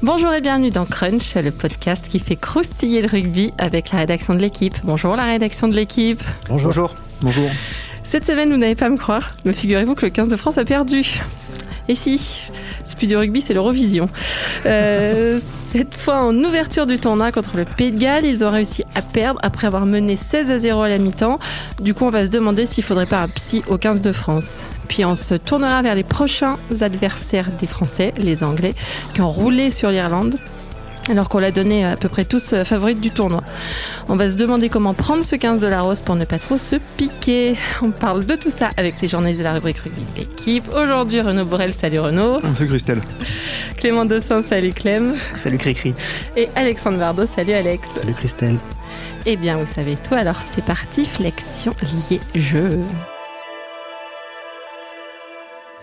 Bonjour et bienvenue dans Crunch, le podcast qui fait croustiller le rugby avec la rédaction de l'équipe. Bonjour la rédaction de l'équipe. Bonjour. Bonjour. Cette semaine, vous n'allez pas me croire, mais figurez-vous que le 15 de France a perdu. Et si? Du rugby, c'est l'Eurovision. Euh, cette fois, en ouverture du tournoi contre le Pays de Galles, ils ont réussi à perdre après avoir mené 16 à 0 à la mi-temps. Du coup, on va se demander s'il faudrait pas un psy au 15 de France. Puis on se tournera vers les prochains adversaires des Français, les Anglais, qui ont roulé sur l'Irlande alors qu'on l'a donné à peu près tous euh, favorites du tournoi. On va se demander comment prendre ce 15 de la rose pour ne pas trop se piquer. On parle de tout ça avec les journalistes de la rubrique rugby de l'équipe. Aujourd'hui, Renaud Borel, salut Renaud. Salut Christelle. Clément Dossin, salut Clem. Salut Cricri. Et Alexandre Bardot, salut Alex. Salut Christelle. Eh bien, vous savez tout, alors c'est parti, flexion liée jeu.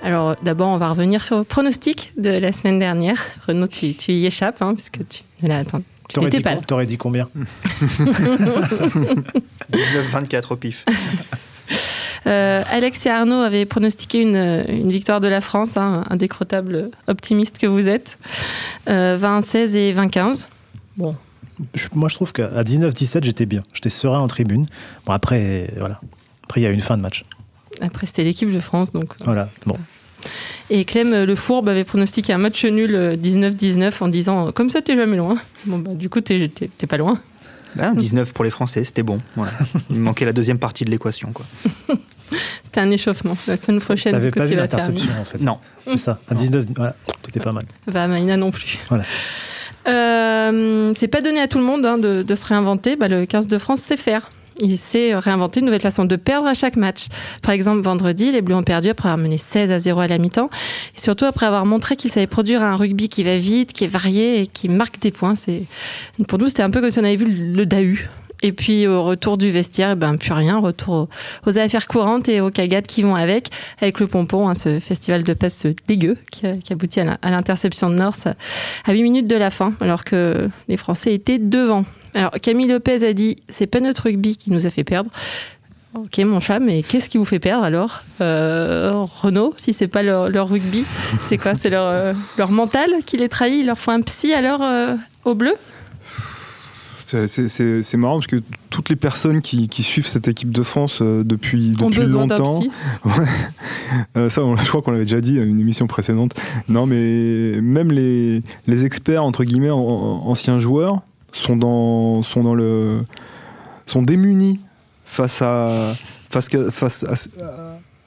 Alors d'abord, on va revenir sur le pronostic de la semaine dernière. Renaud, tu, tu y échappes, hein, puisque tu ne l'attends. Tu T'aurais n'étais dit, pas là. com- t'aurais dit combien 24 au pif. Euh, Alex et Arnaud avaient pronostiqué une, une victoire de la France, hein, un optimiste que vous êtes. Euh, 20-16 et 20-15. Bon, Je- Moi, je trouve qu'à 19-17, j'étais bien. J'étais serein en tribune. Bon, après, voilà. Après, il y a eu une fin de match. après c'était l'équipe de France, donc. euh. Voilà. Bon. Et Clem euh, Le Fourbe avait pronostiqué un match nul euh, 19-19 en disant euh, comme ça t'es jamais loin. Bon bah du coup t'es t'es- t'es pas loin. Ah, 19 pour les Français, c'était bon. Voilà. Il manquait la deuxième partie de l'équation. quoi. C'était un échauffement. La semaine prochaine, T'avais pas vu l'interception, en fait. Non. C'est ça. À 19, voilà. C'était pas mal. Bah, Maïna non plus. Voilà. Euh, c'est pas donné à tout le monde hein, de, de se réinventer. Bah, le 15 de France sait faire. Il sait réinventer une nouvelle façon de perdre à chaque match. Par exemple, vendredi, les Bleus ont perdu après avoir mené 16 à 0 à la mi-temps. Et surtout après avoir montré qu'ils savaient produire un rugby qui va vite, qui est varié et qui marque des points. Pour nous, c'était un peu comme si on avait vu le Dahu. Et puis au retour du vestiaire, eh ben plus rien, retour aux, affaires courantes et aux cagates qui vont avec, avec le pompon, hein, ce festival de passes dégueu qui, qui aboutit à l'interception de North à 8 minutes de la fin, alors que les Français étaient devant. Alors Camille Lopez a dit c'est pas notre rugby qui nous a fait perdre. Ok mon chat, mais qu'est-ce qui vous fait perdre alors? Euh, Renault, si c'est pas leur, rugby, c'est quoi? C'est leur, euh, mental qui les trahit? Ils leur font un psy alors euh, au bleu? C'est- marrant parce que toutes les personnes qui, qui suivent cette équipe de France euh, depuis, depuis longtemps, euh, ça on- je crois qu'on l'avait déjà dit à une émission précédente, non mais même les, les experts entre guillemets en- en- anciens joueurs sont dans, sont dans le sont démunis face à face, face à, ce-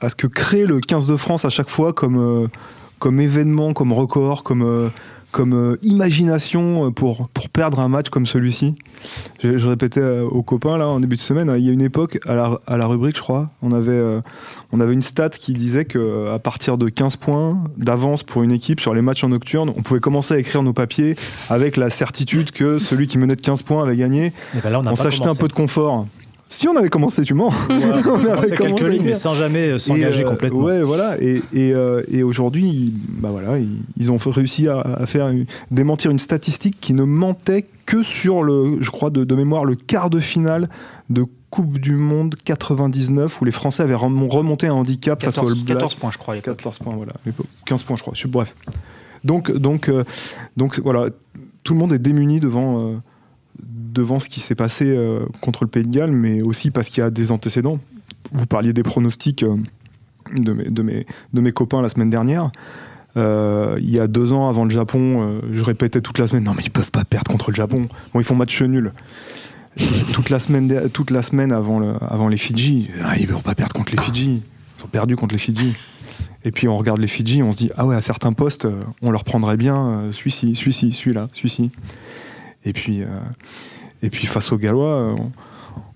à ce que crée le 15 de France à chaque fois comme, euh, comme événement, comme record, comme, euh, comme euh, imagination euh, pour, pour perdre un match comme celui-ci. Je, je répétais euh, aux copains là en début de semaine, il y a une époque à la, à la rubrique, je crois, on avait, on avait une stat qui disait que à partir de 15 points d'avance pour une équipe sur les matchs en nocturne, on pouvait commencer à écrire nos papiers avec la certitude que celui qui menait de 15 points avait gagné. Et ben là, on On s'achetait un peu de confort. Si on avait commencé, tu mens. Voilà, on avait commençait quelques lignes, mais sans jamais euh, s'engager euh, complètement. Ouais, voilà. Et, et, euh, et aujourd'hui, ils- bah voilà, ils, ils ont réussi à, à faire une- démentir une statistique qui ne mentait que sur le, je crois de, de mémoire, le quart de finale de Coupe du Monde 99 où les Français avaient rem- remonté un handicap face au 14, All Blacks. 14 points, je crois. à l'époque. 14 points, voilà. à l'époque. 15 points, je crois. Bref. Donc, donc, euh, donc, voilà. Tout le monde est démuni devant, euh, devant ce qui s'est passé euh, contre le Pays de Galles, mais aussi parce qu'il y a des antécédents. Vous parliez des pronostics euh, de, mes, de, mes, de mes copains la semaine dernière. Euh, il y a deux ans avant le Japon, je répétais toute la semaine non mais ils peuvent pas perdre contre le Japon. Bon ils font match nul. toute la semaine, toute la semaine avant, le- avant les Fidji, ah, ils vont pas perdre contre les Fidji. Ils ont perdu contre les Fidji. Et puis on regarde les Fidji, on se dit ah ouais à certains postes on leur prendrait bien celui-ci, celui-ci, celui-là, celui-ci. Et puis euh, et puis face aux Gallois, euh, on,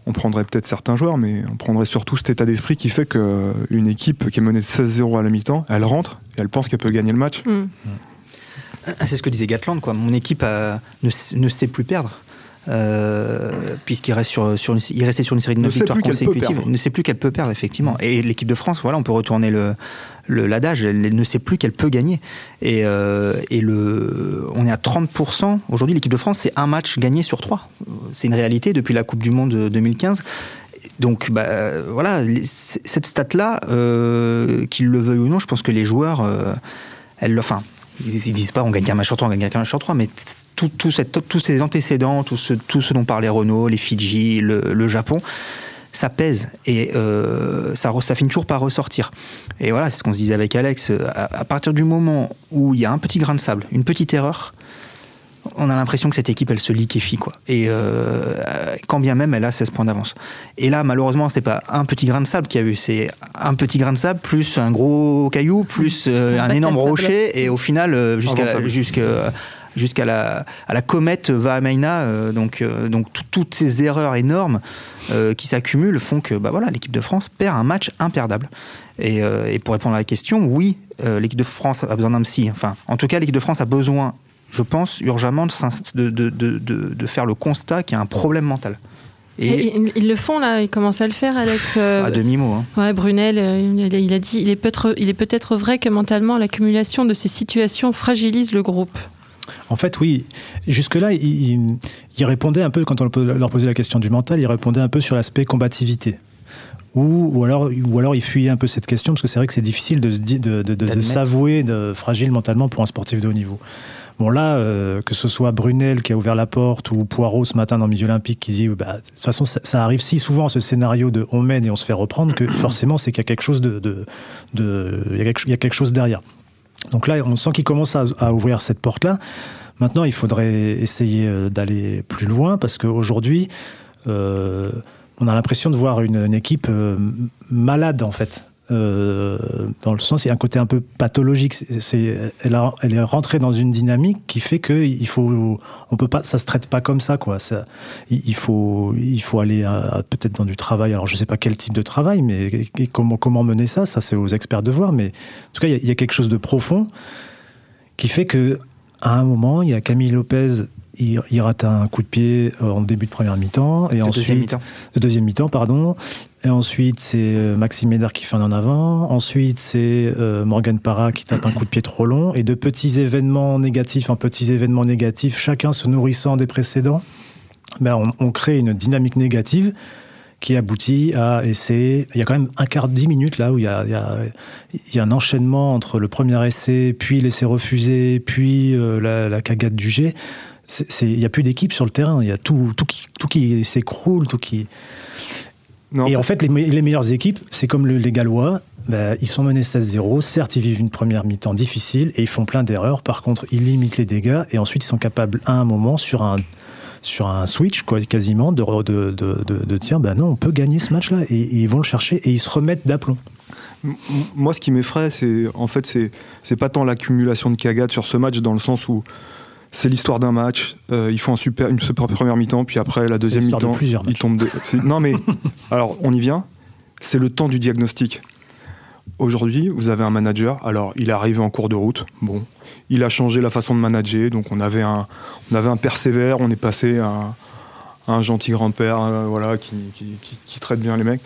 on prendrait peut-être certains joueurs, mais on prendrait surtout cet état d'esprit qui fait qu'une équipe qui est menée de 16-0 à la mi-temps, elle rentre et elle pense qu'elle peut gagner le match. Hmm. Ah, C'est ce que disait Gatland, quoi. Mon équipe a- ne, s- ne sait plus perdre. Euh, puisqu'il reste sur, sur une- il restait sur une série de Ne 9 sait victoires consécutives, ne sait plus qu'elle peut perdre effectivement. Et l'équipe de France, voilà, on peut retourner le l'adage, elle ne sait plus qu'elle peut gagner. Et, euh, et le, on est à 30%. Aujourd'hui, l'équipe de France, c'est un match gagné sur trois. C'est une réalité depuis la Coupe du Monde de 2015. Donc, bah, voilà, les- cette stat-là, euh, qu'ils le veuillent ou non, je pense que les joueurs, euh, elle, enfin, ils, ils disent pas on gagne qu'un match sur trois, on gagne qu'un match sur trois, mais tout, tout cette- tous ces antécédents, tout ce, tout ce dont parlait Renault, les Fidji, le, le Japon, ça pèse et euh, ça, finit toujours par ressortir. Et voilà, c'est ce qu'on se disait avec Alex. euh, À, à partir du moment où il y a un petit grain de sable, une petite erreur, on a l'impression que cette équipe, elle se liquéfie, quoi. Et euh, quand bien même, elle a 16 points d'avance. Et là, malheureusement, c'est pas un petit grain de sable qu'il y a eu, c'est un petit grain de sable plus un gros caillou plus euh, un énorme rocher. Et au final, jusqu'à jusqu'à la, à la comète Vahamaina, euh, donc, euh, donc toutes ces erreurs énormes euh, qui s'accumulent font que bah voilà, l'équipe de France perd un match imperdable. Et, et pour répondre à la question, oui, l'équipe de France a besoin d'un psy. Enfin, en tout cas, l'équipe de France a besoin, je pense, urgemment de, faire le constat qu'il y a un problème mental. Et, Et ils, ils le font là, ils commencent à le faire, Alex. euh, à demi-mot. hein. Ouais, Brunel, euh, il a- dit il est peut-être il est peut-être vrai que mentalement l'accumulation de ces situations fragilise le groupe. En fait, oui. Jusque-là, ils il, il répondaient un peu, quand on leur posait la question du mental, ils répondaient un peu sur l'aspect combativité. Ou, ou, alors, ou alors ils fuyaient un peu cette question, parce que c'est vrai que c'est difficile de, de, de- de- s'avouer fragile mentalement pour un sportif de haut niveau. Bon là, euh, que ce soit Brunel qui a ouvert la porte ou Poirot ce matin dans Midi Olympique qui dit bah, de toute façon ça, ça arrive si souvent ce scénario de on mène et on se fait reprendre que forcément c'est qu'il y a quelque chose de, de, de- il y a quelque, il y a quelque chose derrière. Donc là on sent qu'il commence à, ouvrir cette porte là. Maintenant il faudrait essayer euh, d'aller plus loin parce qu'aujourd'hui euh, on a l'impression de voir une, une équipe euh, malade en fait. Euh, dans le sens, il y a un côté un peu pathologique. C'est- elle, a- elle est rentrée dans une dynamique qui fait que il faut, on peut pas, ça se traite pas comme ça, quoi. Ça, il, faut, il faut aller peut-être dans du travail. Alors, je sais pas quel type de travail, mais et- comment, comment mener ça, ça c'est aux experts de voir. Mais en tout cas, il y a- il y, a quelque chose de profond qui fait que à un moment, il y a Camille Lopez. Il, il rate un coup de pied en début de première mi-temps et ensuite deuxième mi-temps. de deuxième mi-temps, pardon. Et ensuite, c'est euh, Maxime Médard qui fait un en avant. Ensuite, c'est euh, Morgan Parra qui tape un coup de pied trop long. Et de petits événements négatifs en petits événements négatifs, chacun se nourrissant des précédents, ben, on, crée une dynamique négative qui aboutit à essayer. Il y a quand même un quart, dix minutes là où il y a, il y a, un enchaînement entre le premier essai, puis l'essai refusé, puis euh, la, cagade du G. Il n'y a plus d'équipe sur le terrain. Il y a tout, tout qui, tout qui s'écroule, tout qui. Non, Et en fait, les, me- les meilleures équipes, c'est comme le- les Gallois, bah, ils sont menés 16-0. Certes, ils vivent une première mi-temps difficile et ils font plein d'erreurs. Par contre, ils limitent les dégâts et ensuite, ils sont capables, à un moment, sur un, sur un switch, quoi, quasiment, de, de, de, de, de dire bah non, on peut gagner ce match-là. Et, et ils vont le chercher et ils se remettent d'aplomb. Moi, ce qui m'effraie, c'est en fait, c'est pas tant l'accumulation de cagades sur ce match, dans le sens où c'est l'histoire d'un match. euh, ils font un super, une super première mi-temps, puis après la deuxième de mi-temps, plusieurs ils matchs. tombent. de- Non, mais alors on y vient. C'est le temps du diagnostic. Aujourd'hui, vous avez un manager. Alors, il est arrivé en cours de route. Bon, il a changé la façon de manager. Donc, on avait un, on avait un père sévère. On est passé à un, à un gentil grand-père, euh, voilà, qui, qui- qui- qui traite bien les mecs.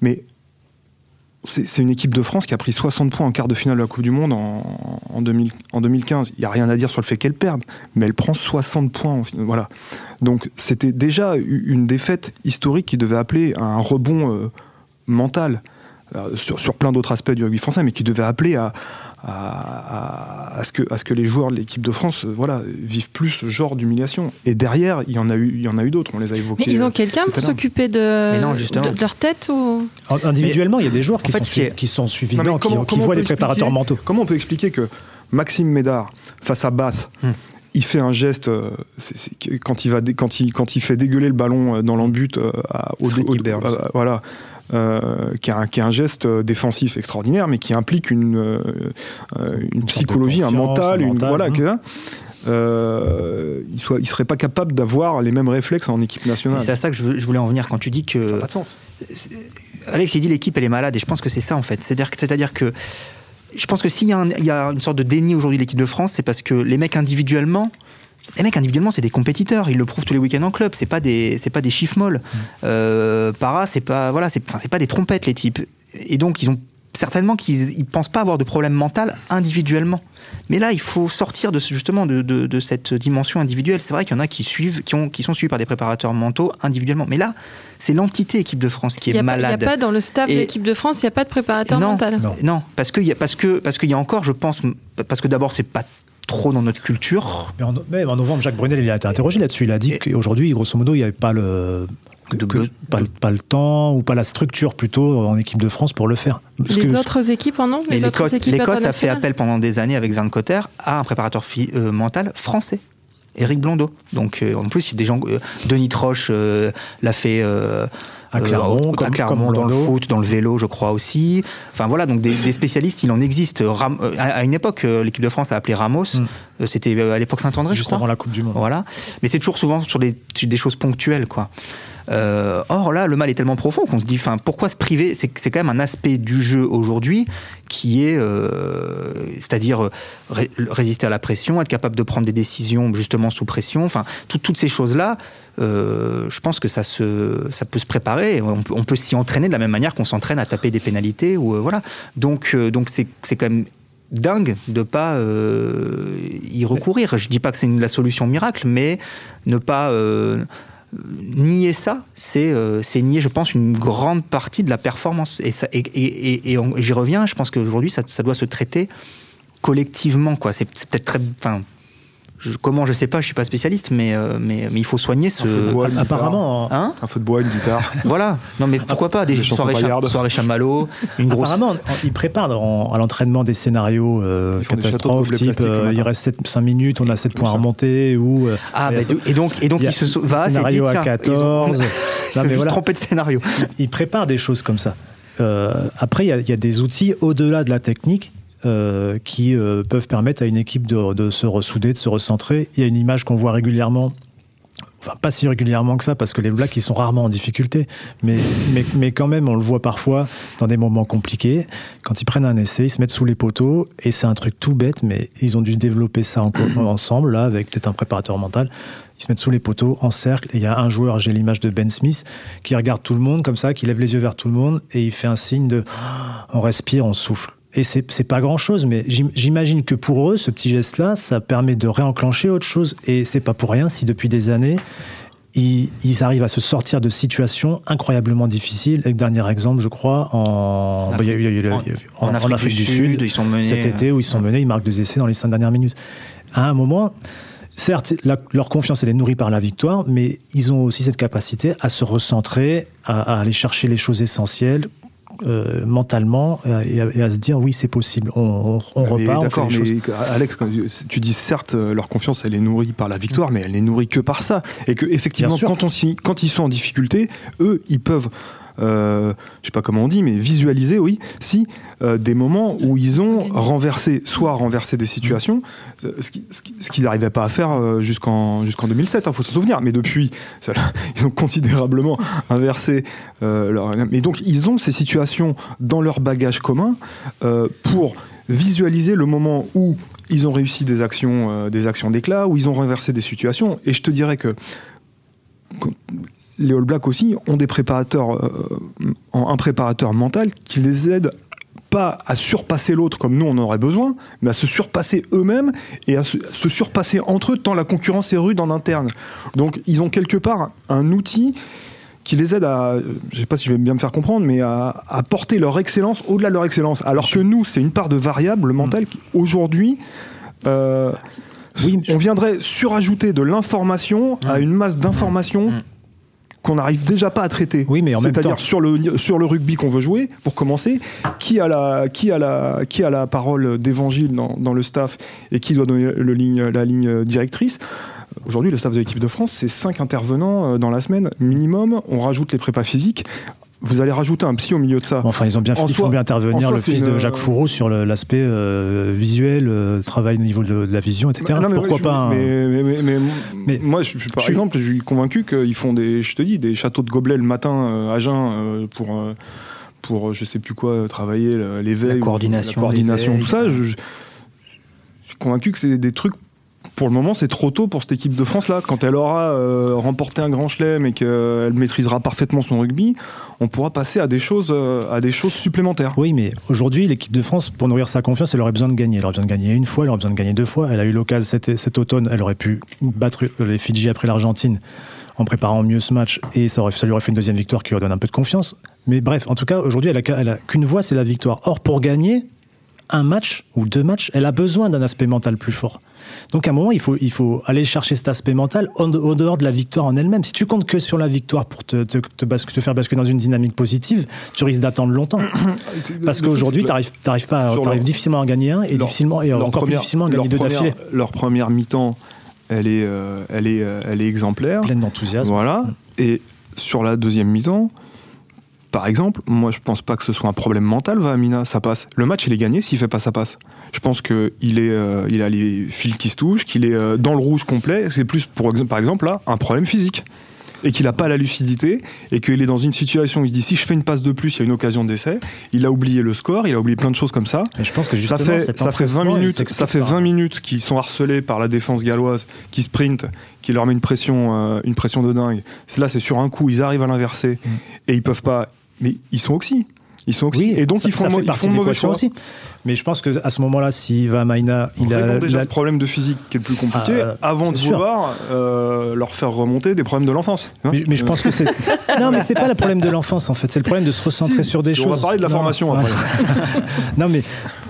Mais c'est une équipe de France qui a pris 60 points en quart de finale de la Coupe du Monde en, en, 2000 en 2015. Il n'y a rien à dire sur le fait qu'elle perde, mais elle prend 60 points. en voilà. Donc c'était déjà une défaite historique qui devait appeler à un rebond euh, mental euh, sur plein d'autres aspects du rugby français, mais qui devait appeler à, à, à- à ce, que, à ce que les joueurs de l'équipe de France euh, voilà, vivent plus ce genre d'humiliation. Et derrière, il y en a eu, il y en a eu d'autres, on les a évoqués. Mais ils ont euh, quelqu'un pour s'occuper de, non, de, de leur tête ou? Individuellement, il y a des joueurs qui, fait, sont, ce qui est- sui- qui sont suivis Non, qui, voient les préparateurs mentaux. Comment on peut expliquer que Maxime Médard, face à Basse, Hmm. il fait un geste euh, quand, il va dé- quand, il, quand il fait dégueuler le ballon euh, dans l'embut euh, au, au- voilà, qui, a un, qui a un geste euh, défensif extraordinaire, mais qui implique une, euh, euh, une, psychologie, un mental, un une, mental, voilà, hein. que, euh, il soit, il serait pas capable d'avoir les mêmes réflexes en équipe nationale. C'est à ça que je, voulais en venir quand tu dis Ça n'a que pas de sens. Alex, il dit l'équipe, elle est malade, et je pense que c'est ça en fait. C'est-à-dire que, c'est-à-dire que je pense que s'il y a une sorte de déni aujourd'hui de l'équipe de France, c'est parce que les mecs individuellement, les mecs individuellement, c'est des compétiteurs. Ils le prouvent tous les week-ends en club. C'est pas des, c'est pas des chiffres molles. Euh, Para, c'est pas, voilà, c'est, enfin, c'est pas des trompettes les types. Et donc ils ont certainement qu'ils ne pensent pas avoir de problème mental individuellement. Mais là, il faut sortir de, justement de, de, cette dimension individuelle. C'est vrai qu'il y en a qui suivent, qui, ont, qui sont suivis par des préparateurs mentaux individuellement. Mais là, c'est l'entité équipe de France qui est malade. Il n'y a pas dans le staff de l'équipe de France, il n'y a pas de préparateur mental. Non, non parce qu'il y a parce que parce qu'il y a encore, je pense, parce que d'abord c'est pas trop dans notre culture. Mais en, novembre, Jacques Brunel il a été interrogé là-dessus. Il a dit qu'aujourd'hui, grosso modo, il n'y avait pas le pas, le temps ou pas la structure plutôt en équipe de France pour le faire. les autres équipes en ont L'Écosse a fait appel pendant des années avec Van Cotter à un préparateur euh, mental français. Eric Blondeau. Donc euh, en plus, il y a des gens. Euh, Denis Troche l'a fait à Clermont, dans le foot, dans le vélo, je crois aussi. Enfin voilà, donc des, spécialistes, il en existe. à, une époque, l'équipe de France a appelé Ramos. Mm. C'était à l'époque Saint-André, Juste avant la Coupe du Monde. Voilà, mais c'est toujours souvent sur des, des choses ponctuelles, quoi. Euh, or là, le mal est tellement profond qu'on se dit, enfin, pourquoi se priver? C'est quand même un aspect du jeu aujourd'hui qui est, euh, c'est-à-dire résister à la pression, être capable de prendre des décisions justement sous pression. Enfin, toutes ces choses-là, euh, je pense que ça se, ça peut se préparer. On on peut s'y entraîner de la même manière qu'on s'entraîne à taper des pénalités ou voilà. Donc, donc c'est quand même dingue de pas y recourir. Je dis pas que c'est la solution miracle, mais ne pas nier ça, euh, c'est nier, je pense, une grande partie de la performance. Et, et, et, j'y reviens, je pense qu'aujourd'hui, ça, ça, doit se traiter collectivement. C'est peut-être très. Comment je sais pas, je suis pas spécialiste, mais euh, mais, mais, il faut soigner ce. Un apparemment, hein un feu de bois, une guitare. voilà. Non, mais pourquoi pas des, soirées, soirées chamallow, une grosse. Apparemment, ils préparent à l'entraînement des scénarios euh, catastrophes, type euh, il reste 7, 5 minutes, on a 7 points à remonter ou. ah, bah, et donc et donc il, se va. Scénario à 14. Ils ont, non, mais voilà. trompé de scénario. Ils, préparent des choses comme ça. après, il y, y, a des outils au-delà de la technique euh, qui euh, peuvent permettre à une équipe de, se ressouder, de se recentrer. Il y a une image qu'on voit régulièrement enfin pas si régulièrement que ça parce que les Blacks ils sont rarement en difficulté. Mais, mais, mais, quand même on le voit parfois dans des moments compliqués. Quand ils prennent un essai ils se mettent sous les poteaux et c'est un truc tout bête mais ils ont dû développer ça ensemble là avec peut-être un préparateur mental. Ils se mettent sous les poteaux en cercle et il y a un joueur j'ai l'image de Ben Smith qui regarde tout le monde comme ça qui lève les yeux vers tout le monde et il fait un signe de on respire on souffle et c'est pas grand chose, mais j'imagine que pour eux, ce petit geste-là, ça permet de réenclencher autre chose. Et c'est pas pour rien si depuis des années, ils, arrivent à se sortir de situations incroyablement difficiles. Et dernier exemple, je crois, en, en, Afrique, du, Sud, ils sont menés, cet été où ils sont menés, ils marquent deux essais dans les cinq dernières minutes. À un moment, certes, leur confiance elle est nourrie par la victoire, mais ils ont aussi cette capacité à se recentrer, à aller chercher les choses essentielles euh, mentalement euh, et à, se dire oui c'est possible. On, on, repart d'accord mais Alex tu dis certes euh, leur confiance elle est nourrie par la victoire mais elle est nourrie que par ça. Et que effectivement quand, on, quand ils sont en difficulté eux ils peuvent euh, je sais pas comment on dit, mais visualiser, oui, si euh, des moments où ils ont renversé, soit renversé des situations, euh, ce qu'ils n'arrivaient pas à faire euh, jusqu'en jusqu'en 2007, il hein, faut se souvenir, mais depuis, ils ont considérablement inversé leur... Mais donc, ils ont ces situations dans leur bagage commun pour visualiser le moment où ils ont réussi des actions des actions d'éclat, où ils ont renversé des situations, et je te dirais que les All Blacks aussi ont des préparateurs, euh, un préparateur mental qui les aide pas à surpasser l'autre comme nous on aurait besoin, mais à se surpasser eux-mêmes et à se, surpasser entre eux tant la concurrence est rude en interne. Donc ils ont quelque part un outil qui les aide à, je sais pas si je vais bien me faire comprendre, mais à, porter leur excellence au-delà de leur excellence. Alors que nous, c'est une part de variable mentale qui aujourd'hui euh, oui, on viendrait surajouter de l'information à une masse d'informations mmh qu'on n'arrive déjà pas à traiter. Oui, mais en même temps, c'est-à-dire sur le sur le rugby qu'on veut jouer, pour commencer, qui a la qui a la qui a la parole d'évangile dans, dans, le staff et qui doit donner le ligne la ligne directrice? Aujourd'hui, le staff de l'équipe de France, c'est cinq intervenants euh, dans la semaine minimum. On rajoute les prépas physiques vous allez rajouter un psy au milieu de ça. Enfin, ils ont bien fait, font bien intervenir le fils de Jacques Fourreau sur l'aspect euh, visuel, euh, travail au niveau de, la vision, etc. Pourquoi pas mais, moi, je, par exemple, je suis convaincu qu'ils font des, je te dis, des châteaux de gobelets le matin euh, à jeun pour pour je sais plus quoi travailler l'éveil, la coordination, la coordination, tout ça. Je, je suis convaincu que c'est des trucs pour le moment, c'est trop tôt pour cette équipe de France-là. Quand elle aura euh, remporté un grand chelem et qu'elle maîtrisera parfaitement son rugby, on pourra passer à des choses, euh, à des choses supplémentaires. Oui, mais aujourd'hui, l'équipe de France, pour nourrir sa confiance, elle aurait besoin de gagner. Elle aurait besoin de gagner une fois, elle aurait besoin de gagner deux fois. Elle a eu l'occasion cet, automne, elle aurait pu battre les Fidji après l'Argentine en préparant mieux ce match et ça, lui aurait fait une deuxième victoire qui lui donne un peu de confiance. Mais bref, en tout cas, aujourd'hui, elle a, a qu'une voie, c'est la victoire. Or, pour gagner un match ou deux matchs, elle a besoin d'un aspect mental plus fort. Donc à un moment, il faut, il faut aller chercher cet aspect mental au dehors de la victoire en elle-même. Si tu comptes que sur la victoire pour te, te, te, te faire basculer dans une dynamique positive, tu risques d'attendre longtemps. Parce qu'aujourd'hui, tu n'arrives pas, arrives difficilement à gagner un et, leur, difficilement, et encore première, plus difficilement à gagner deux d'affilée. Leur première mi-temps, elle est, euh, elle, est, euh, elle est exemplaire. Pleine d'enthousiasme. Voilà. Et sur la deuxième mi-temps, par exemple, moi je pense pas que ce soit un problème mental, Vamina, ça passe. Le match il est gagné s'il fait pas ça passe. Je pense qu'il est, euh, a les fils qui se touchent, qu'il est euh, dans le rouge complet. C'est plus, par exemple, là, un problème physique. Et qu'il n'a pas la lucidité, et qu'il est dans une situation où il se dit si je fais une passe de plus, il y a une occasion d'essai. Il a oublié le score, il a oublié plein de choses comme ça. Et je pense que ça fait, ça fait 20 minutes, ça fait 20 minutes qu'ils sont harcelés par la défense galloise, qui sprint, qui leur met une pression, euh, une pression de dingue. Là, c'est sur un coup, ils arrivent à l'inverser, mm. et ils peuvent pas. Mais ils sont oxy. Ils sont Oui, et donc ça, ils font, ça fait ils font mauvais choix aussi. Mais je pense que à ce moment-là, si va Maïna, il a déjà la... ce problème de physique qui est le plus compliqué, ah, avant de vouloir euh, leur faire remonter des problèmes de l'enfance. Hein mais, mais, je pense que c'est non, mais c'est pas le problème de l'enfance en fait, c'est le problème de se recentrer si, sur des choses. On va parler de la non, formation après. non, mais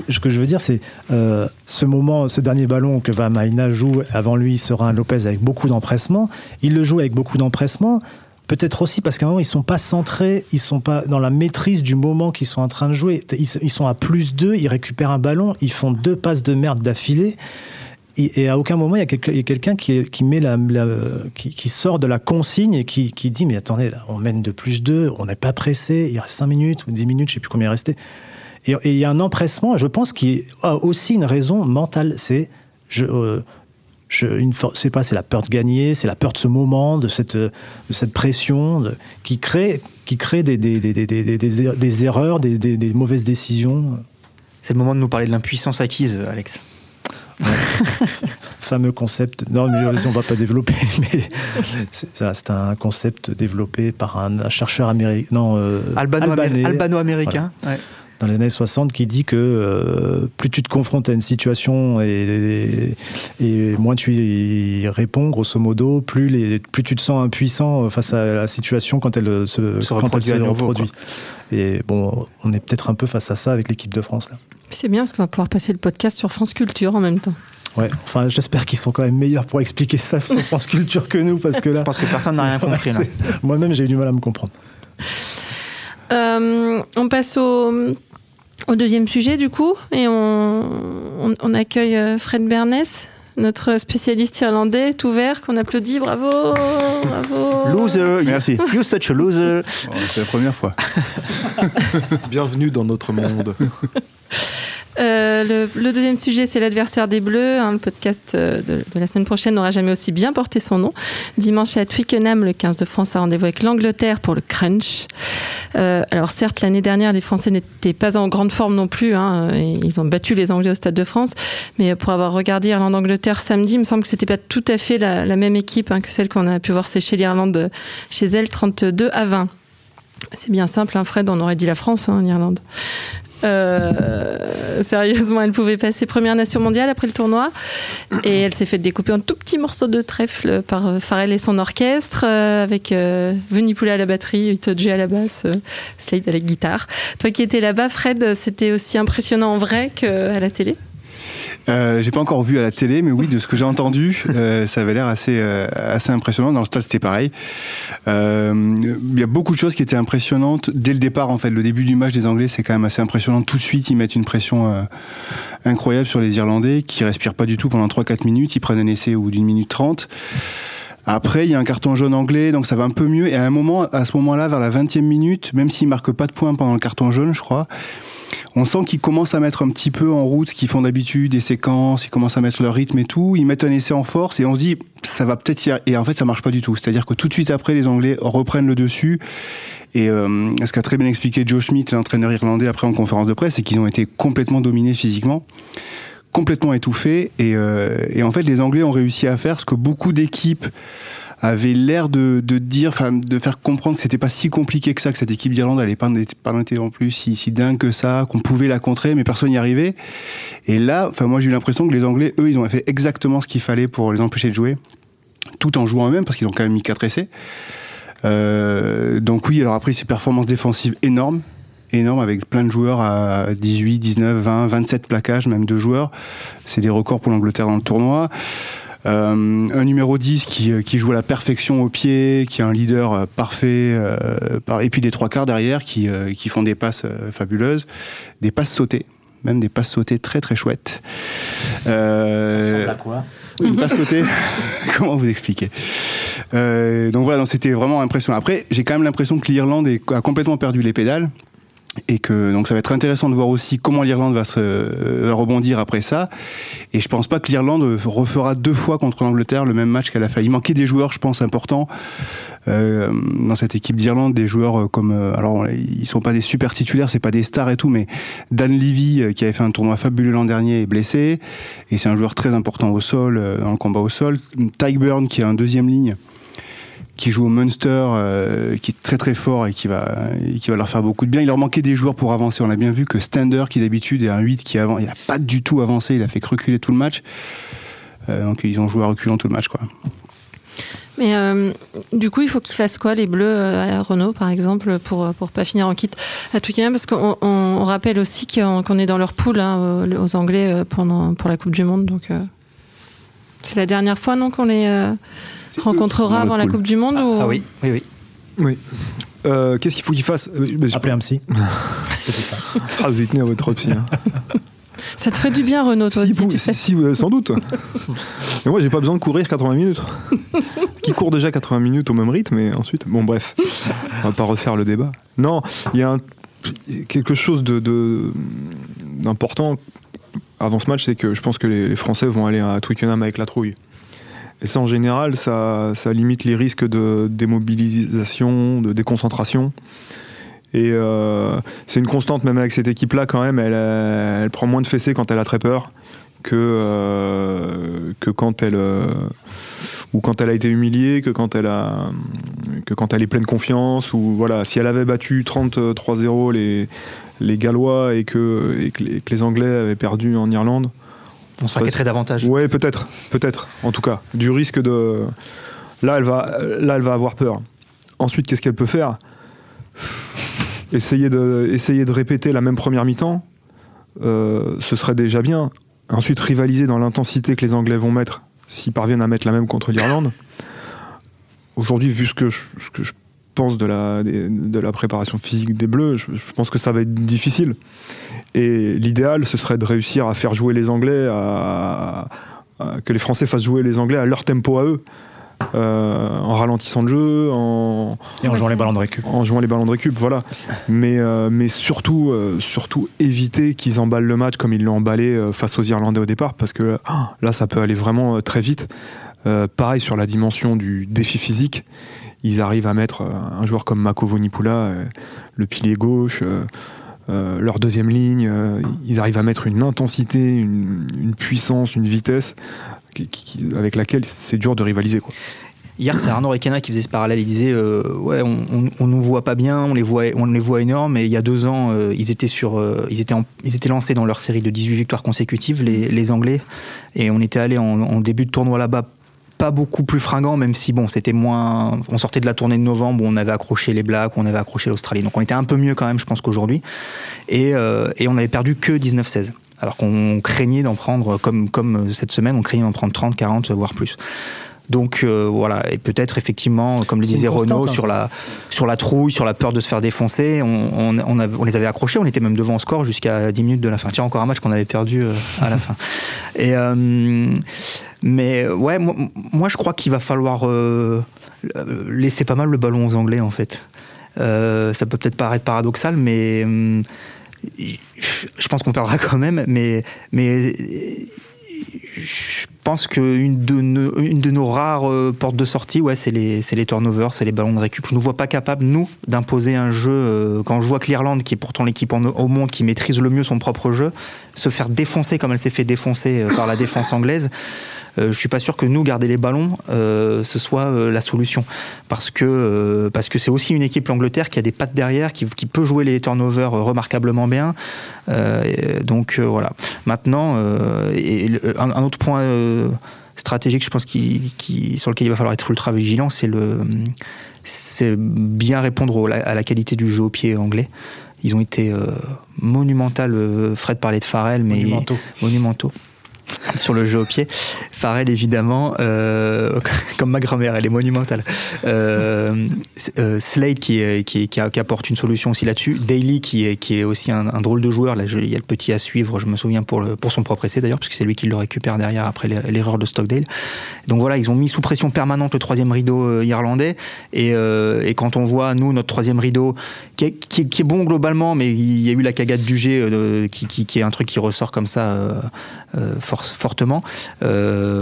ce que je veux dire, c'est euh, ce moment, ce dernier ballon que va Maïna joue avant lui sera un Lopez avec beaucoup d'empressement. Il le joue avec beaucoup d'empressement. Peut-être aussi parce qu'à un moment, ils sont pas centrés, ils sont pas dans la maîtrise du moment qu'ils sont en train de jouer. Ils, sont à plus 2, ils récupèrent un ballon, ils font deux passes de merde d'affilée. Et, à aucun moment, il y a quelqu'un qui, met la, qui, sort de la consigne et qui, dit Mais attendez, on mène de plus 2, on n'est pas pressé, il reste 5 minutes ou 10 minutes, je sais plus combien il restait. Et, et il y a un empressement, je pense, qui a aussi une raison mentale. C'est. Je, euh, je ne sais pas, c'est la peur de gagner, c'est la peur de ce moment, de cette, de cette pression de, qui crée, qui crée des, des, des, des, des erreurs, des, des, mauvaises décisions. C'est le moment de nous parler de l'impuissance acquise, Alex. Ouais. fameux concept. Non, mais on va pas développer, mais c'est un concept développé par un, chercheur américain. Non, euh, albano-américain. Albano voilà. ouais dans les années 60 qui dit que euh, plus tu te confrontes à une situation et, et, et, moins tu y réponds, grosso modo, plus, les, plus tu te sens impuissant face à la situation quand elle se, se quand reproduit. Elle se nouveau, reproduit. Et bon, on est peut-être un peu face à ça avec l'équipe de France. là. C'est bien parce qu'on va pouvoir passer le podcast sur France Culture en même temps. Ouais, enfin, j'espère qu'ils sont quand même meilleurs pour expliquer ça sur France Culture que nous, parce que là. Je pense que personne n'a rien compris. là. Moi-même, j'ai eu du mal à me comprendre. Euh, on passe au, au, deuxième sujet, du coup, et on, on, on accueille Fred Bernès, notre spécialiste irlandais, tout vert, qu'on applaudit. Bravo, bravo. Loser, merci. You're such a loser. Bon, C'est la première fois. Bienvenue dans notre monde. Euh, le, deuxième sujet, c'est l'adversaire des Bleus. Le podcast de, de, la semaine prochaine n'aura jamais aussi bien porté son nom. Dimanche à Twickenham, le 15 de France a rendez-vous avec l'Angleterre pour le crunch. Euh, alors certes, l'année dernière, les Français n'étaient pas en grande forme non plus. Hein, ils ont battu les Anglais au Stade de France. Mais pour avoir regardé Irlande-Angleterre samedi, il me semble que c'était pas tout à fait la, la même équipe hein, que celle qu'on a pu voir sécher l'Irlande chez elle, 32 à 20. C'est bien simple, hein, Fred, on aurait dit la France en Irlande. Euh, sérieusement, elle pouvait passer première nation mondiale après le tournoi. Et elle s'est fait découper en tout petits morceaux de trèfle par Farrell et son orchestre, euh, avec euh, Venipoula à la batterie, Itoji à la basse, euh, Slade à la guitare. Toi qui étais là-bas, Fred, c'était aussi impressionnant en vrai qu'à la télé? Euh, j'ai pas encore vu à la télé, mais oui, de ce que j'ai entendu, euh, ça avait l'air assez, euh, assez impressionnant. Dans le stade, c'était pareil. Euh, il y a beaucoup de choses qui étaient impressionnantes dès le départ. En fait, le début du match des Anglais, c'est quand même assez impressionnant. Tout de suite, ils mettent une pression euh, incroyable sur les Irlandais, qui respirent pas du tout pendant 3-4 minutes. Ils prennent un essai ou d'une minute 30. Après, il y a un carton jaune anglais, donc ça va un peu mieux. Et à un moment, à ce moment-là, vers la 20e minute, même s'ils marquent pas de points pendant le carton jaune, je crois, on sent qu'ils commencent à mettre un petit peu en route ce qu'ils font d'habitude, des séquences, ils commencent à mettre leur rythme et tout, ils mettent un essai en force et on se dit ça va peut-être y et en fait ça marche pas du tout. C'est-à-dire que tout de suite après les Anglais reprennent le dessus et euh, ce qu'a très bien expliqué Joe Schmidt, l'entraîneur irlandais après en conférence de presse, c'est qu'ils ont été complètement dominés physiquement complètement étouffé. Et, euh, et en fait, les Anglais ont réussi à faire ce que beaucoup d'équipes avaient l'air de, dire, de faire comprendre que c'était pas si compliqué que ça, que cette équipe d'Irlande allait pas, pas non plus si, si dingue que ça, qu'on pouvait la contrer, mais personne n'y arrivait. Et là, enfin, moi, j'ai eu l'impression que les Anglais, eux, ils ont fait exactement ce qu'il fallait pour les empêcher de jouer, tout en jouant eux-mêmes, parce qu'ils ont quand même mis 4 essais. Euh, donc oui, alors après, ces performances défensives énormes, énormes, avec plein de joueurs à 18, 19, 20, 27 plaquages, même deux joueurs. C'est des records pour l'Angleterre dans le tournoi. Euh, un numéro 10 qui, euh, qui, joue à la perfection au pied, qui est un leader euh, parfait, et puis des trois quarts derrière qui, qui font des passes fabuleuses, des passes sautées, même des passes sautées très très chouettes. Ça ressemble à quoi? une passe sautée Comment vous expliquer Donc voilà, c'était vraiment impressionnant. Après, j'ai quand même l'impression que l'Irlande a complètement perdu les pédales et que donc ça va être intéressant de voir aussi comment l'Irlande va se va rebondir après ça. Et je pense pas que l'Irlande refera deux fois contre l'Angleterre le même match qu'elle a fait. Il manquait des joueurs, je pense, importants euh, dans cette équipe d'Irlande, des joueurs comme alors ils sont pas des super titulaires, c'est pas des stars et tout, mais Dan Levy qui avait fait un tournoi fabuleux l'an dernier est blessé et c'est un joueur très important au sol dans le combat au sol. Tyke Burn qui est en deuxième ligne qui joue au Munster, euh, qui est très très fort et qui va, qui va leur faire beaucoup de bien. Il leur manquait des joueurs pour avancer. On a bien vu que Stander, qui d'habitude est un 8 qui avance, il n'a pas du tout avancé, il a fait reculer tout le match. Euh, donc ils ont joué à reculant tout le match. Quoi. Mais euh, du coup, il faut qu'ils fassent quoi, les Bleus à Renault, par exemple, pour pour pas finir en kit à Twickenham? Parce qu'on on, on rappelle aussi qu'on qu est dans leur poule hein, aux Anglais pendant pour la Coupe du Monde. Donc c'est la dernière fois, non, qu'on les rencontrera avant la Coupe du Monde ah, ou... ah oui, oui, oui. Oui. Euh, Qu'est-ce qu'il faut qu'il fasse? Appeler un psy. ah, vous y tenez à votre psy. Hein. Ça te ferait du bien, Renaud, toi si, aussi. Pour, tu si, si euh, sans doute. mais moi, j'ai pas besoin de courir 80 minutes. Qui court déjà 80 minutes au même rythme, et ensuite. Bon, bref. On va pas refaire le débat. Non, il y a un, quelque chose d'important de, avant ce match, c'est que je pense que les, Français vont aller à Twickenham avec la trouille. Et ça, en général, ça, limite les risques de démobilisation, de déconcentration. Et euh, c'est une constante, même avec cette équipe-là, quand même, elle, elle, prend moins de fessées quand elle a très peur que, euh, que quand elle. Euh, ou quand elle a été humiliée, que quand elle, a, que quand elle est pleine confiance. Ou voilà, si elle avait battu 33-0 les, les Gallois et que, et que, les, que les Anglais avaient perdu en Irlande. On s'inquiéterait davantage. Ouais, peut-être, peut-être. En tout cas, du risque de. Là, elle va, là, elle va avoir peur. Ensuite, qu'est-ce qu'elle peut faire? Essayer de, essayer de répéter la même première mi-temps, euh, ce serait déjà bien. Ensuite, rivaliser dans l'intensité que les Anglais vont mettre, s'ils parviennent à mettre la même contre l'Irlande. Aujourd'hui, vu ce que je, ce que je pense de la, de la préparation physique des Bleus, je, je pense que ça va être difficile. Et l'idéal, ce serait de réussir à faire jouer les Anglais, à, à, que les Français fassent jouer les Anglais à leur tempo à eux. Euh, en ralentissant le jeu, en et en jouant les ballons de récup. En jouant les ballons de récup, voilà. Mais euh, mais surtout euh, surtout éviter qu'ils emballent le match comme ils l'ont emballé face aux Irlandais au départ, parce que oh, là ça peut aller vraiment très vite. pareil sur la dimension du défi physique, ils arrivent à mettre un joueur comme Mako Vonipula, le pilier gauche. Euh, leur deuxième ligne, euh, ils arrivent à mettre une intensité, une, puissance, une vitesse avec laquelle c'est dur de rivaliser. Hier, c'est Arnaud Requena qui faisait ce parallèle. Il disait euh, Ouais, on, on, nous voit pas bien, on les voit, on les voit énormes. Mais il y a deux ans, euh, ils, étaient sur, euh, ils, étaient en, ils étaient lancés dans leur série de 18 victoires consécutives, les, Anglais. Et on était allé en début de tournoi là-bas pas beaucoup plus fringant, même si bon, c'était moins. On sortait de la tournée de novembre où on avait accroché les Blacks, on avait accroché l'Australie. Donc on était un peu mieux quand même, je pense qu'aujourd'hui. Et, euh, et on avait perdu que 19-16. Alors qu'on craignait d'en prendre, comme, comme cette semaine, on craignait d'en prendre 30, 40, voire plus. Donc euh, voilà, et peut-être effectivement, comme le disait Renaud, hein. sur la sur la trouille, sur la peur de se faire défoncer, on, on, on, a, on les avait accrochés, on était même devant au score jusqu'à 10 minutes de la fin. Tiens, encore un match qu'on avait perdu euh, à la fin. Et euh, mais ouais, moi, moi je crois qu'il va falloir laisser pas mal le ballon aux Anglais en fait. Ça peut peut-être paraître paradoxal, mais euh, je pense qu'on perdra quand même. Mais, mais je pense qu'une de, nos, de nos rares euh, portes de sortie, ouais, c'est les, turnovers, c'est les ballons de récup. Je ne vois pas capable, nous, d'imposer un jeu. euh, quand je vois que l'Irlande, qui est pourtant l'équipe au monde qui maîtrise le mieux son propre jeu, se faire défoncer comme elle s'est fait défoncer euh, par la défense anglaise, je suis pas sûr que nous garder les ballons euh, ce soit euh, la solution. Parce que euh, parce que c'est aussi une équipe l'Angleterre qui a des pattes derrière qui, qui peut jouer les turnovers euh, remarquablement bien. Euh, donc euh, voilà. Maintenant euh, et un, un autre point euh, stratégique je pense qui, qui sur lequel il va falloir être ultra vigilant c'est le c'est bien répondre au- à la qualité du jeu au pied anglais. Ils ont été euh, monumental euh, Fred parlait de Farrell mais Monumentaux. monumentaux. Sur le jeu au pied. Farrell, évidemment, euh, comme ma grand-mère, elle est monumentale. Euh, euh, Slade, qui, qui, qui, apporte une solution aussi là-dessus. Daly, qui est, qui est aussi un, drôle de joueur. Là, il y a le petit à suivre, je me souviens, pour, le, pour son propre essai d'ailleurs, puisque c'est lui qui le récupère derrière après l'er- l'erreur de Stockdale. Donc voilà, ils ont mis sous pression permanente le troisième rideau irlandais. Et, et quand on voit, nous, notre troisième rideau, qui est, qui qui est bon globalement, mais il y a eu la cagade du G, qui, est un truc qui ressort comme ça force- fortement.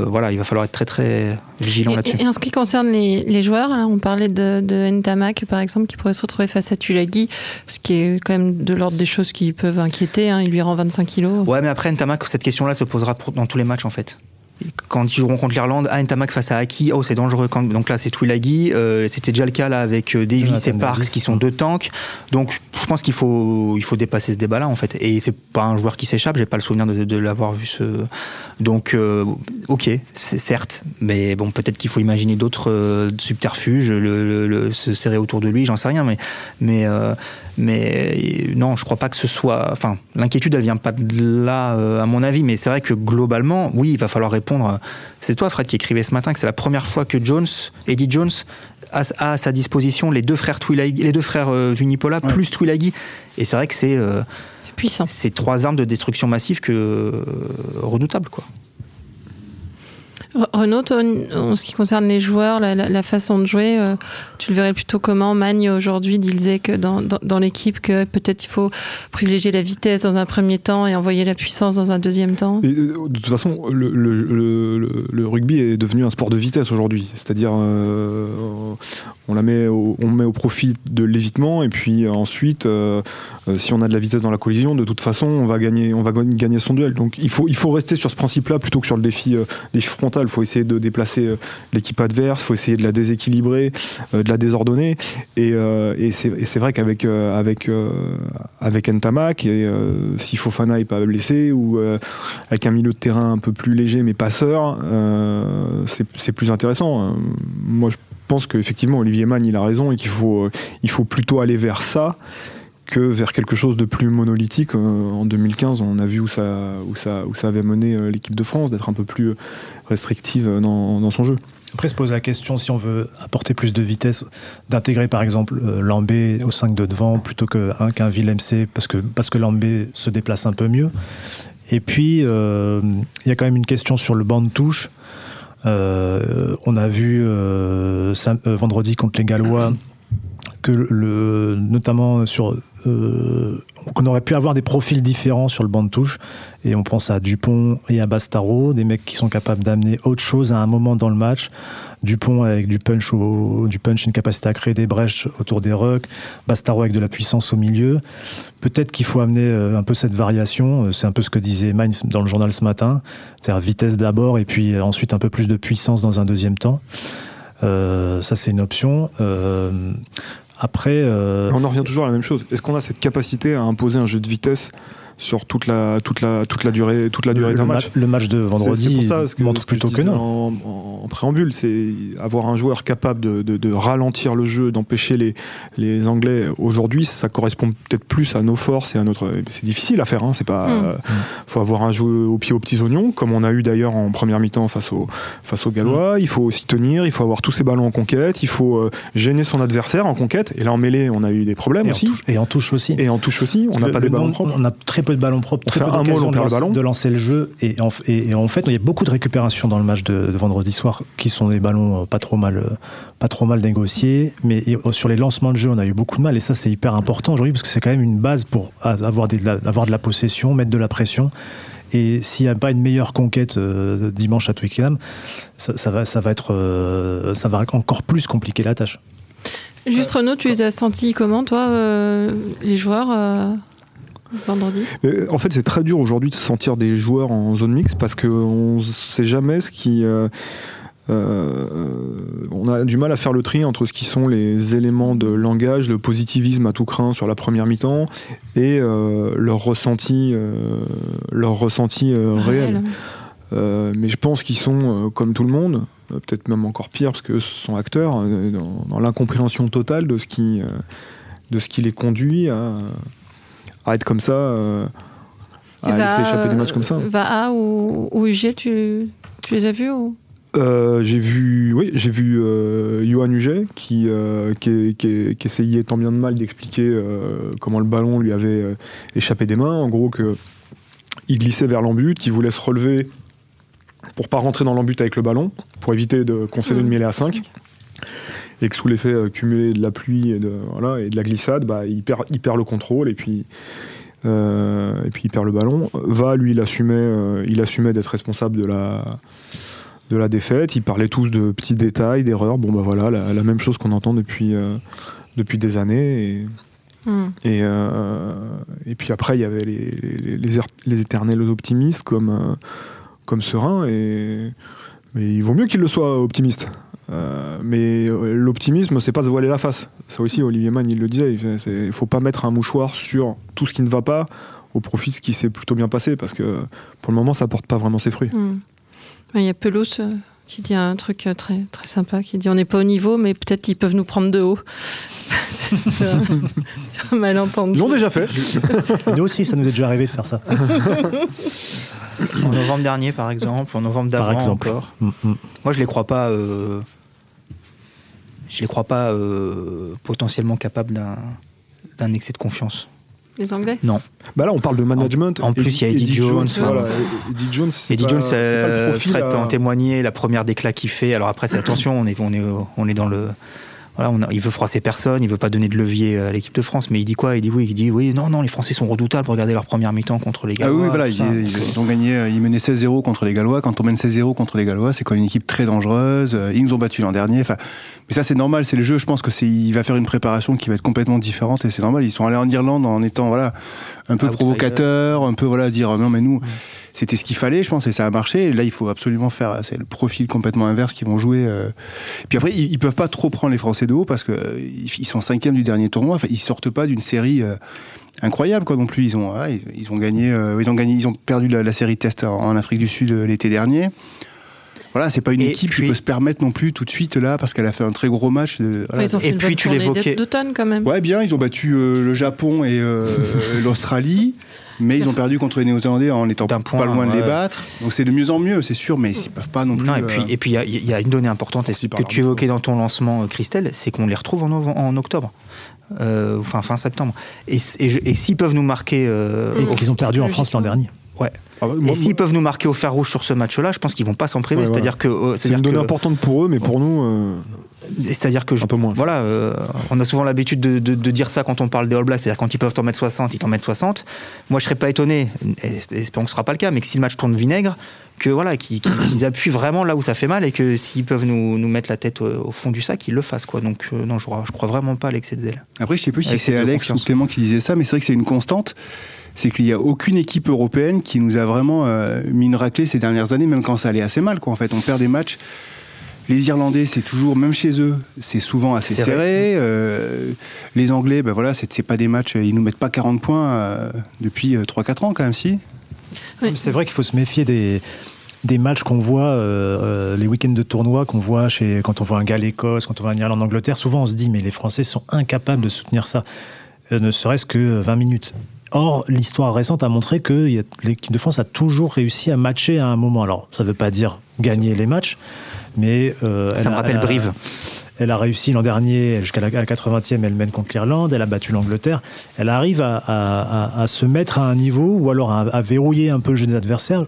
Voilà, il va falloir être très très vigilant là-dessus. et en ce qui concerne les, les joueurs, on parlait de, de Ntamak, par exemple, qui pourrait se retrouver face à Tulagi, ce qui est quand même de l'ordre des choses qui peuvent inquiéter. hein. Il lui rend 25 kilos. Ouais, mais après, Ntamak, cette question-là se posera pour- dans tous les matchs en fait. Quand ils joueront contre l'Irlande, ah, Ntamak face à Aki, oh c'est dangereux. Quand, donc là, c'est Twilagi. euh, C'était déjà le cas là avec euh, Davis et Parks qui sont deux tanks. Donc je pense qu'il faut, il faut dépasser ce débat-là en fait. Et c'est pas un joueur qui s'échappe. J'ai pas le souvenir de, de l'avoir vu ce. Donc euh, ok, certes, mais bon, peut-être qu'il faut imaginer d'autres euh, subterfuges, le, le- le- se serrer autour de lui, j'en sais rien. Mais mais mais euh, non, je crois pas que ce soit. Enfin, l'inquiétude, elle vient pas de là, euh, à mon avis. Mais c'est vrai que globalement, oui, il va falloir répondre. euh, C'est toi, Fred, qui écrivait ce matin que c'est la première fois que Jones, Eddie Jones, a, a à sa disposition les deux frères Twilagi, les deux frères euh, Vunipola Ouais. plus Twilagi. Et c'est vrai que c'est euh, C'est puissant. c'est trois armes de destruction massive que euh, redoutables, quoi. Re- Renaud, en ce qui concerne les joueurs, la, façon de jouer, euh, tu le verrais plutôt comment? Magne aujourd'hui disait que dans, dans, l'équipe que peut-être il faut privilégier la vitesse dans un premier temps et envoyer la puissance dans un deuxième temps? Euh, de toute façon, le, rugby est devenu un sport de vitesse aujourd'hui. C'est-à-dire, euh, on la met au, profit de l'évitement, et puis ensuite, si on a de la vitesse dans la collision, de toute façon, on va gagner, on va gagner- son duel. Donc, il faut, il faut rester sur ce principe-là plutôt que sur le défi, défi frontal. Il faut essayer de déplacer euh, l'équipe adverse, il faut essayer de la déséquilibrer, euh, de la désordonner. Et, euh, c'est vrai qu'avec avec avec et si Fofana est pas blessé ou avec un milieu de terrain un peu plus léger mais passeur, c'est plus intéressant. Moi, je pense qu'effectivement, Olivier Mann, il a raison et qu'il faut, il faut plutôt aller vers ça que vers quelque chose de plus monolithique. Euh, en 2015, on a vu où ça, où ça, où ça avait mené euh, l'équipe de France, d'être un peu plus euh, restrictive dans, dans son jeu. Après, se pose la question si on veut apporter plus de vitesse, d'intégrer par exemple euh, Lambé au 5 de devant plutôt que- hein, qu'un parce que, parce que Lambé se déplace un peu mieux. Et puis, il y a quand même une question sur le banc de touche. On a vu vendredi contre les Gallois que le, notamment sur euh, qu'on aurait pu avoir des profils différents sur le banc de touche. Et on pense à Dupont et à Bastaro des mecs qui sont capables d'amener autre chose à un moment dans le match. Dupont avec du punch du punch une capacité à créer des brèches autour des rucks. Bastaro avec de la puissance au milieu. Peut-être qu'il faut amener euh, un peu cette variation. Euh, c'est un peu ce que disait Mainz dans le journal ce matin. C'est-à-dire vitesse d'abord et puis ensuite un peu plus de puissance dans un deuxième temps. Ça c'est une option après euh, On en revient toujours à la même chose. Est-ce qu'on a cette capacité à imposer un jeu de vitesse sur toute la, toute la, toute la durée, toute la durée d'un ma- match le match de vendredi c'est pour ça, ce que- montre ce que je plutôt que disais non. En, en- en préambule, c'est avoir un joueur capable de, de- de ralentir le jeu, d'empêcher les, les Anglais. Aujourd'hui, ça correspond peut-être plus à nos forces et à notre. C'est difficile à faire. Hein, c'est pas. Mm. euh, faut avoir un jeu au pied aux petits oignons, comme on a eu d'ailleurs en première mi-temps face aux face aux Gallois. Il faut aussi tenir. Il faut avoir tous ses ballons en conquête. Il faut euh, gêner son adversaire en conquête. Et là, en mêlée, on a eu des problèmes Et en, aussi. touche, et en touche aussi. Et en touche aussi, on n'a pas le des ballons propres. On a très peu de ballons propres, très peu un d'occasions mot, on de, de lancer le jeu. Et en, et- et en fait, il y a beaucoup de récupérations dans le match de, de vendredi soir qui sont des ballons euh, pas trop mal, euh, pas trop mal négociés. Mais et, euh, sur les lancements de jeu, on a eu beaucoup de mal. Et ça, c'est hyper important aujourd'hui parce que c'est quand même une base pour avoir, des- de la, avoir de la possession, mettre de la pression. Et s'il n'y a pas une meilleure conquête euh, dimanche à Twickenham, ça, ça va, ça, va être, euh, ça va encore plus compliquer la tâche. Juste Renaud, tu les as sentis comment, toi, euh, les joueurs euh, vendredi En fait, c'est très dur aujourd'hui de sentir des joueurs en zone mixte parce qu'on ne sait jamais ce qui. euh, euh, on a du mal à faire le tri entre ce qui sont les éléments de langage, le positivisme à tout craint sur la première mi-temps et euh, leur ressenti, leur ressenti réel. Mais je pense qu'ils sont comme tout le monde, peut-être même encore pire parce que ce sont acteurs, dans, dans l'incompréhension totale de ce qui, de ce qui les conduit à, être comme ça, euh, à laisser échapper des matchs comme ça. Va ou, ou UG, tu, tu les as vus ou? Euh, j'ai vu, oui, j'ai vu euh, Johan Huget qui, euh, qui, qui- qui essayait tant bien de mal d'expliquer comment le ballon lui avait échappé des mains. En gros, que il glissait vers l'embut, qu'il voulait se relever pour pas rentrer dans l'embut avec le ballon, pour éviter de concéder une Mmh, mêlée à 5 et que sous l'effet euh, cumulé de la pluie et de, voilà, et de la glissade, bah, il, perd, il perd le contrôle et puis, euh, et puis il perd le ballon. Va, lui, il assumait, euh, il assumait d'être responsable de la, de la défaite. Ils parlaient tous de petits détails, d'erreurs. Bon, bah voilà, la, la même chose qu'on entend depuis, euh, depuis des années. Et, Hmm. et, et puis après, il y avait les, les, les er- les éternels optimistes comme, comme Serein. Et, mais il vaut mieux qu'il le soit optimiste. Euh, mais euh, l'optimisme, c'est pas se voiler la face. Ça aussi, Olivier Mann, il le disait. Il ne faut pas mettre un mouchoir sur tout ce qui ne va pas au profit de ce qui s'est plutôt bien passé, parce que pour le moment, ça porte pas vraiment ses fruits. Hmm. Il y a Pelouse euh, qui dit un truc très, très sympa, qui dit on n'est pas au niveau, mais peut-être qu'ils peuvent nous prendre de haut. c'est c'est un, c'est un malentendu. Ils l'ont déjà fait. Nous aussi, ça nous est déjà arrivé de faire ça. En novembre dernier, par exemple, en novembre Par d'avant exemple. encore. Mm, mm. Moi, je les crois pas. euh, je les crois pas euh, potentiellement capables d'un d'un excès de confiance. Les Anglais? Non. Bah là, on parle de management. En plus, il y a Eddie Jones, voilà. Eddie Jones, c'est Eddie pas- Jones, euh, Fred à- peut en témoigner. La première déclat qu'il fait. Alors après, c'est attention, on est, on est, on est dans le. Voilà, on a- il veut froisser personne, il veut pas donner de levier à l'équipe de France, mais il dit quoi? Il dit oui, il dit oui, non, non, les Français sont redoutables. Regardez leur première mi-temps contre les Ah Gallois. oui, voilà, ils, ça. ils- ils ont gagné, euh, ils menaient 16-0 contre les Gallois. Quand on mène 16-0 contre les Gallois, c'est quand même une équipe très dangereuse. Euh, Ils nous ont battus l'an dernier. Enfin, mais ça, c'est normal, c'est le jeu. Je pense que c'est, il va faire une préparation qui va être complètement différente et c'est normal. Ils sont allés en Irlande en étant, voilà, un peu Outsider. provocateur, un peu, voilà, dire, non, mais nous, c'était ce qu'il fallait, je pense, et ça a marché. Et là, il faut absolument faire, c'est le profil complètement inverse qu'ils vont jouer. euh. Puis après, ils, peuvent pas trop prendre les Français de haut parce que euh, ils sont cinquième du dernier tournoi. Enfin, ils sortent pas d'une série. euh, incroyable quoi non plus ils ont ah, ils, ont gagné euh, ils ont gagné ils ont perdu la, série test en, Afrique du Sud l'été dernier voilà c'est pas une Et équipe puis- qui peut se permettre non plus tout de suite là parce qu'elle a fait un très gros match de, voilà. Ils ont fait Et une puis, tu l'évoquais- d'automne quand même. ouais bien ils ont battu euh, le Japon et euh, l'Australie mais ils ont perdu contre les Néo-Zélandais en étant pas point, loin de les battre donc c'est de mieux en mieux c'est sûr mais ils peuvent pas non plus Non, et euh, puis et puis il y a- il y, a une donnée importante et que tu évoquais dans ton lancement, euh, Christelle, c'est qu'on les retrouve en, octobre, euh, enfin fin septembre. Et, et, et s'ils peuvent nous marquer, euh, Et au- Qu'ils ont perdu en France l'an dernier. Ouais. Ah bah, Et moi- s'ils peuvent nous marquer au fer rouge sur ce match-là, je pense qu'ils vont pas s'en priver. Ouais, C'est-à-dire que, euh, c'est une donnée que, importante pour eux, mais pour nous, euh, c'est-à-dire que je- un peu moins. voilà, euh, on a souvent l'habitude de, de- de dire ça quand on parle des All Blacks, c'est-à-dire quand ils peuvent t'en mettre 60, ils t'en mettent 60. Moi, je serais pas étonné, et espérons que ce sera pas le cas, mais que si le match tourne vinaigre, que voilà, qu'ils appuient vraiment là où ça fait mal et que s'ils peuvent nous, nous mettre la tête au, au fond du sac, ils le fassent quoi. Donc euh, non, je, crois- je crois vraiment pas à l'excès de zèle. Après, je sais plus si c'est Alex ou. Clément qui disait ça, mais c'est vrai que c'est une constante. C'est qu'il n'y a aucune équipe européenne qui nous a vraiment euh, mis une raclée ces dernières années, même quand ça allait assez mal. Quoi. En fait, on perd des matchs. Les Irlandais, c'est toujours, même chez eux, c'est souvent assez Serré. serré. Euh, les Anglais, ben voilà, c'est pas des matchs, ils nous mettent pas 40 points euh, depuis euh, 3-4 ans quand même, si. Oui. C'est vrai qu'il faut se méfier des, des matchs qu'on voit, euh, les week-ends de tournoi qu'on voit chez, quand on voit un Galles-Écosse, quand on voit un Irlande-Angleterre. Souvent, on se dit, mais les Français sont incapables de soutenir ça, euh, ne serait-ce que 20 minutes. Or, l'histoire récente a montré que l'équipe de France a toujours réussi à matcher à un moment. Alors, ça ne veut pas dire gagner les matchs, mais. euh, elle Ça me a- rappelle elle a- Brive. Elle a réussi l'an dernier, jusqu'à la, à la 80e, elle mène contre l'Irlande, elle a battu l'Angleterre. Elle arrive à, à- à- à se mettre à un niveau, ou alors à, à verrouiller un peu le jeu des adversaires.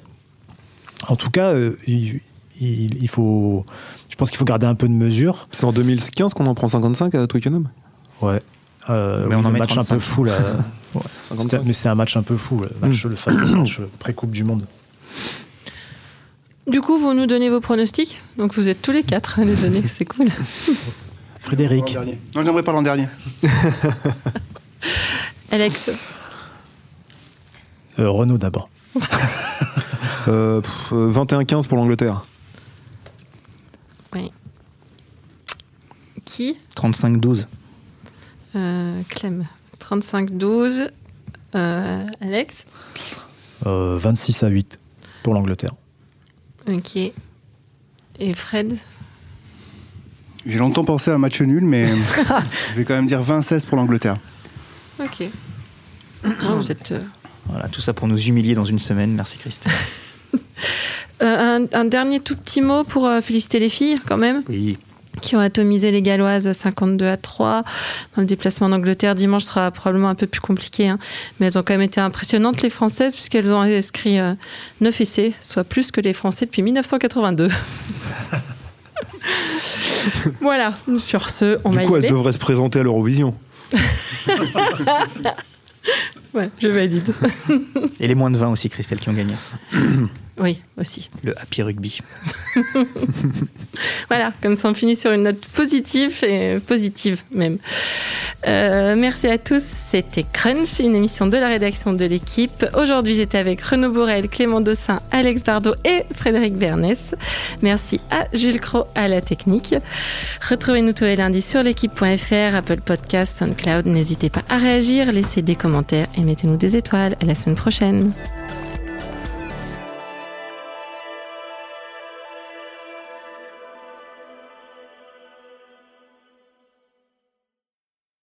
En tout cas, euh, il, il- il faut, je pense qu'il faut garder un peu de mesure. c'est en 2015 qu'on en prend 55 à Twickenham? Ouais. Euh, Mais oui, on en met match un 35. peu fou là. Mais c'est un match un peu fou, le match, le fameux match pré-Coupe du Monde. Du coup, vous nous donnez vos pronostics? Donc vous êtes tous les quatre à les donner, c'est cool. Frédéric, Non, j'aimerais pas l'an dernier. Alex, euh, Renault d'abord. Euh, pff, euh, 21-15 pour l'Angleterre. qui? 35-12. Euh, Clem. 35-12. Euh, Alex Euh, 26 à 8 pour l'Angleterre. Ok. Et Fred J'ai longtemps pensé à un match nul, mais je vais quand même dire 20-16 pour l'Angleterre. Ok. Ah, vous êtes. euh, Voilà, tout ça pour nous humilier dans une semaine. Merci Christelle. Euh, un, un dernier tout petit mot pour euh, féliciter les filles, quand même, Oui. Qui ont atomisé les Galloises 52 à 3. Dans le déplacement en Angleterre, dimanche sera probablement un peu plus compliqué, hein. mais elles ont quand même été impressionnantes, les Françaises, puisqu'elles ont inscrit euh, 9 essais, soit plus que les Français depuis 1982. voilà, sur ce, on du m'a coup, elle élevé. devrait se présenter à l'Eurovision. Ouais, je valide. Et les moins de 20 aussi, Christelle, qui ont gagné. oui, aussi. Le Happy Rugby. Voilà, comme ça on finit sur une note positive et positive même. Euh, merci à tous, c'était Crunch, une émission de la rédaction de l'équipe. Aujourd'hui j'étais avec Renaud Borel, Clément Dossin, Alex Bardot et Frédéric Bernès. Merci à Jules Cro à la technique. Retrouvez-nous tous les lundis sur l'équipe.fr, Apple Podcasts, SoundCloud. N'hésitez pas à réagir, laissez des commentaires et mettez-nous des étoiles. À la semaine prochaine.